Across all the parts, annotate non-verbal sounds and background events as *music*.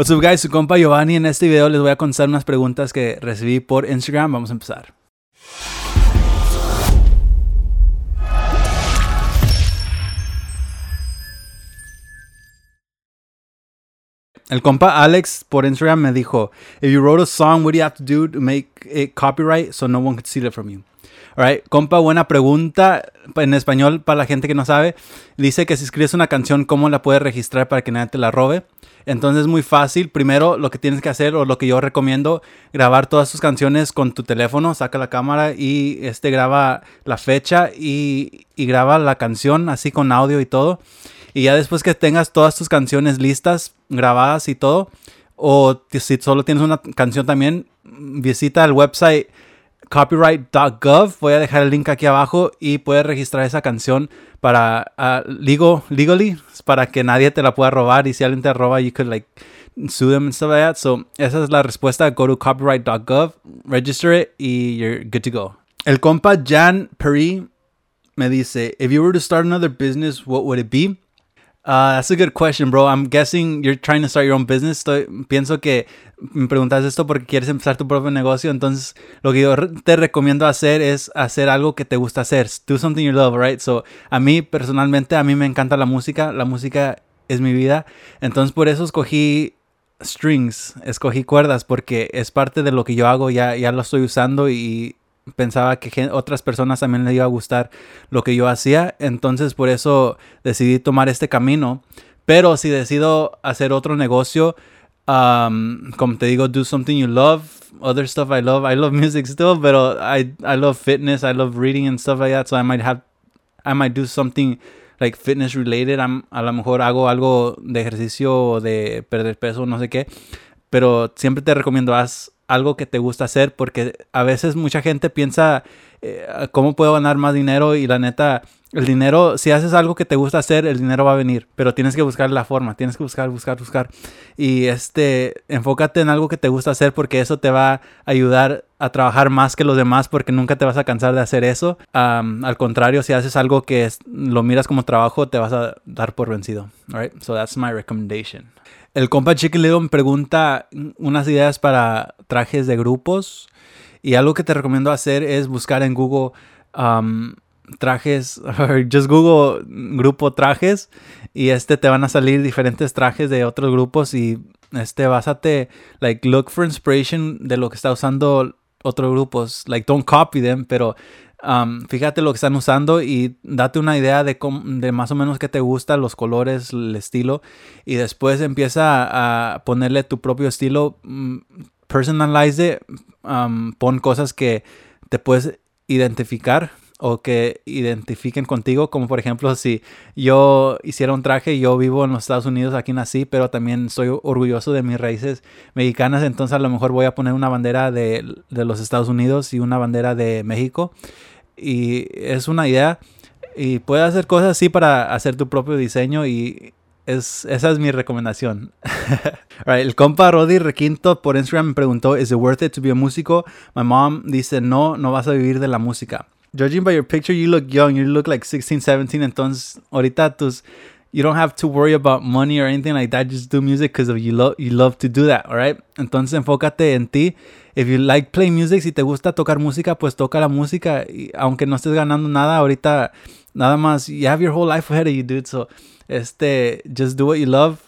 What's up guys, su compa Giovanni. En este video les voy a contestar unas preguntas que recibí por Instagram. Vamos a empezar. El compa Alex por Instagram me dijo, if you wrote a song, what do you have to do to make it copyright so no one can steal it from you? Alright, compa, buena pregunta. En español, para la gente que no sabe, dice que si escribes una canción, ¿cómo la puedes registrar para que nadie te la robe? Entonces es muy fácil. Primero, lo que tienes que hacer, o lo que yo recomiendo, grabar todas tus canciones con tu teléfono, saca la cámara y este graba la fecha y, y graba la canción así con audio y todo. Y ya después que tengas todas tus canciones listas, grabadas y todo, o si solo tienes una canción también, visita el website copyright.gov. Voy a dejar el link aquí abajo y puedes registrar esa canción para uh, legal, legally, para que nadie te la pueda robar. Y si alguien te roba, you could like sue them and stuff like that. So, esa es la respuesta. Go to copyright.gov, register it y you're good to go. El compa Jan Perry me dice, if you were to start another business, what would it be? Uh, that's a good question, bro. I'm guessing you're trying to start your own business. Estoy, pienso que me preguntas esto porque quieres empezar tu propio negocio. Entonces, lo que yo te recomiendo hacer es hacer algo que te gusta hacer. Do something you love, right? So, a mí personalmente, a mí me encanta la música. La música es mi vida. Entonces, por eso escogí strings, escogí cuerdas porque es parte de lo que yo hago. Ya, ya lo estoy usando y pensaba que otras personas también les iba a gustar lo que yo hacía. Entonces por eso decidí tomar este camino. Pero si decido hacer otro negocio, um, como te digo, do something you love, other stuff I love. I love music still, pero I, I love fitness, I love reading and stuff like that. So I might have, I might do something like fitness related. I'm, a lo mejor hago algo de ejercicio o de perder peso, no sé qué. Pero siempre te recomiendo, haz algo que te gusta hacer porque a veces mucha gente piensa eh, cómo puedo ganar más dinero y la neta el dinero si haces algo que te gusta hacer el dinero va a venir pero tienes que buscar la forma tienes que buscar buscar buscar. Y este enfócate en algo que te gusta hacer porque eso te va a ayudar a trabajar más que los demás porque nunca te vas a cansar de hacer eso. Al contrario si haces algo que lo miras como trabajo te vas a dar por vencido alright so that's my recommendation. El compa me pregunta unas ideas para trajes de grupos. Y algo que te recomiendo hacer es buscar en Google um, trajes, *laughs* just Google grupo trajes. Y este te van a salir diferentes trajes de otros grupos. Y este, básate, like, look for inspiration de lo que está usando otros grupos. Like, don't copy them, pero Um, fíjate lo que están usando y date una idea de, de más o menos qué te gusta, los colores, el estilo. Y después empieza a ponerle tu propio estilo. Personalize. Um, pon cosas que te puedes identificar o que identifiquen contigo, como por ejemplo si yo hiciera un traje, yo vivo en los Estados Unidos, aquí nací, pero también soy orgulloso de mis raíces mexicanas, entonces a lo mejor voy a poner una bandera de, de los Estados Unidos y una bandera de México y es una idea y puedes hacer cosas así para hacer tu propio diseño y es, esa es mi recomendación. *laughs* right, el compa Rodi Requinto por Instagram me preguntó, ¿Is it worth it to be a músico? My mom dice, no, no vas a vivir de la música. Judging by your picture, you look young, you look like 16, 17, entonces ahorita tus you don't have to worry about money or anything like that. Just do music because you love you love to do that, alright? Entonces enfócate en ti. If you like playing music, si te gusta tocar música, pues toca la música. Y aunque no estés ganando nada ahorita, nada más. You have your whole life ahead of you, dude. So este, just do what you love,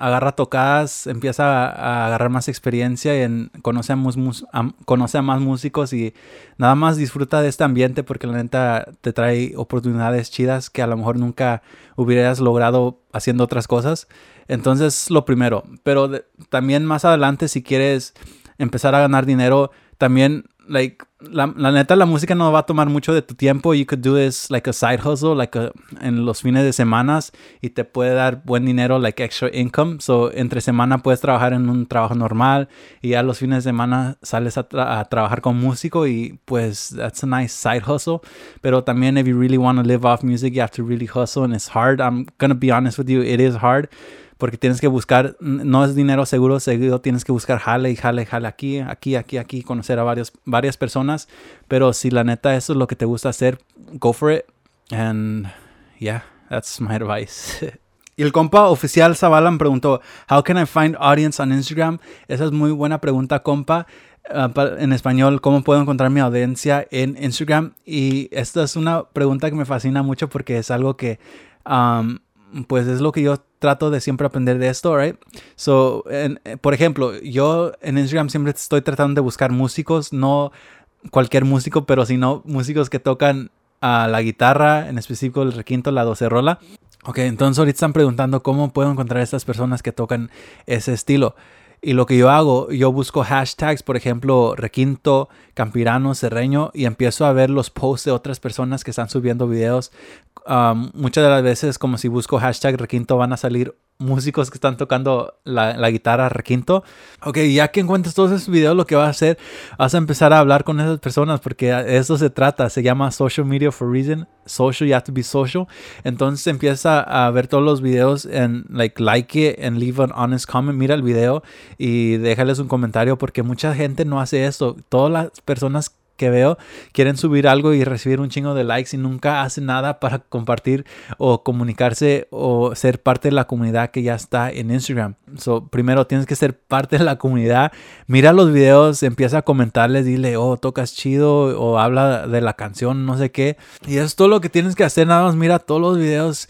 agarra tocadas, empieza a, agarrar más experiencia y en, conoce, a, conoce a más músicos y nada más disfruta de este ambiente porque la neta te trae oportunidades chidas que a lo mejor nunca hubieras logrado haciendo otras cosas. Entonces, lo primero, pero también más adelante si quieres empezar a ganar dinero, también like la, neta la música no va a tomar mucho de tu tiempo. You could do this like a side hustle like en los fines de semanas y te puede dar buen dinero like extra income. So entre semana puedes trabajar en un trabajo normal y ya los fines de semana sales a, a trabajar con músico y pues that's a nice side hustle. Pero también if you really want to live off music you have to really hustle and it's hard. I'm gonna be honest with you it is hard porque tienes que buscar, no es dinero seguro, seguido tienes que buscar jale y jale, jale aquí, aquí, aquí, aquí, conocer a varios, varias personas, pero si la neta eso es lo que te gusta hacer, go for it, and yeah, that's my advice. *laughs* Y el compa oficial Zavala me preguntó, How can I find audience on Instagram? Esa es muy buena pregunta, compa. Ah, en español, ¿cómo puedo encontrar mi audiencia en Instagram? Y esta es una pregunta que me fascina mucho porque es algo que, pues es lo que yo trato de siempre aprender de esto, right? So, por ejemplo, yo en Instagram siempre estoy tratando de buscar músicos, no cualquier músico, pero sino músicos que tocan a la guitarra, en específico el requinto, la docerola. Ok, entonces ahorita están preguntando cómo puedo encontrar a estas personas que tocan ese estilo. Y lo que yo hago, yo busco hashtags, por ejemplo, requinto, campirano, serreño, y empiezo a ver los posts de otras personas que están subiendo videos. muchas de las veces, como si busco hashtag requinto, van a salir músicos que están tocando la, guitarra requinto. Ok, ya que encuentres todos esos videos, lo que vas a hacer, vas a empezar a hablar con esas personas porque de eso se trata. Se llama Social Media for Reason. Social, you have to be social. Entonces empieza a ver todos los videos en like, like it and leave an honest comment. Mira el video y déjales un comentario porque mucha gente no hace eso. Todas las personas que veo quieren subir algo y recibir un chingo de likes y nunca hacen nada para compartir o comunicarse o ser parte de la comunidad que ya está en Instagram. So, primero tienes que ser parte de la comunidad. Mira los videos, empieza a comentarles, dile, oh, tocas chido o habla de la canción, no sé qué. Y es todo lo que tienes que hacer. Nada más mira todos los videos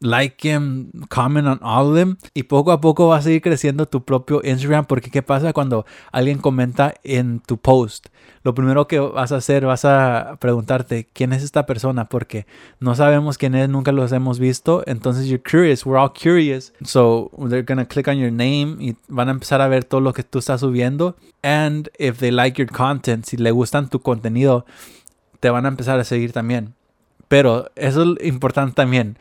like him, comment on all of them y poco a poco vas a ir creciendo tu propio Instagram porque qué pasa cuando alguien comenta en tu post lo primero que vas a hacer vas a preguntarte quién es esta persona porque no sabemos quién es nunca los hemos visto entonces you're curious we're all curious. So they're gonna click on your name y van a empezar a ver todo lo que tú estás subiendo and if they like your content si le gustan tu contenido te van a empezar a seguir también. Pero eso es importante también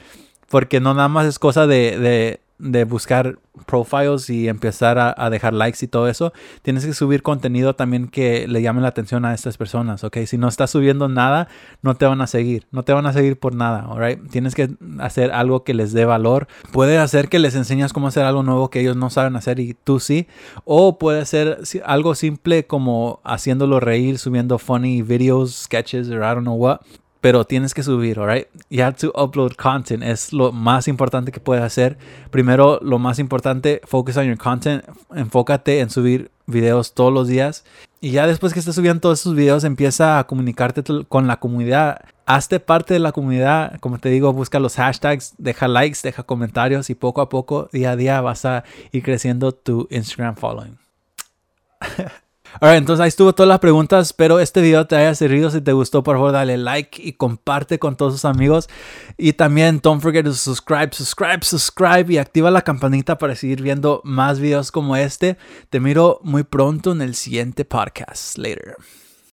porque no nada más es cosa de, buscar profiles y empezar a, dejar likes y todo eso. Tienes que subir contenido también que le llame la atención a estas personas, ¿ok? Si no estás subiendo nada, no te van a seguir. No te van a seguir por nada, ¿alright? Tienes que hacer algo que les dé valor. Puede hacer que les enseñas cómo hacer algo nuevo que ellos no saben hacer y tú sí. O puede ser algo simple como haciéndolo reír, subiendo funny videos, sketches, or I don't know what pero tienes que subir, alright? You have to upload content. Es lo más importante que puedes hacer. Primero, lo más importante, focus on your content. Enfócate en subir videos todos los días. Y ya después que estés subiendo todos esos videos, empieza a comunicarte con la comunidad. Hazte parte de la comunidad. Como te digo, busca los hashtags, deja likes, deja comentarios y poco a poco, día a día, vas a ir creciendo tu Instagram following. *laughs* Alright, entonces ahí estuvo todas las preguntas. Espero este video te haya servido. Si te gustó, por favor, dale like y comparte con todos tus amigos. Y también, don't forget to subscribe, subscribe, subscribe y activa la campanita para seguir viendo más videos como este. Te miro muy pronto en el siguiente podcast. Later.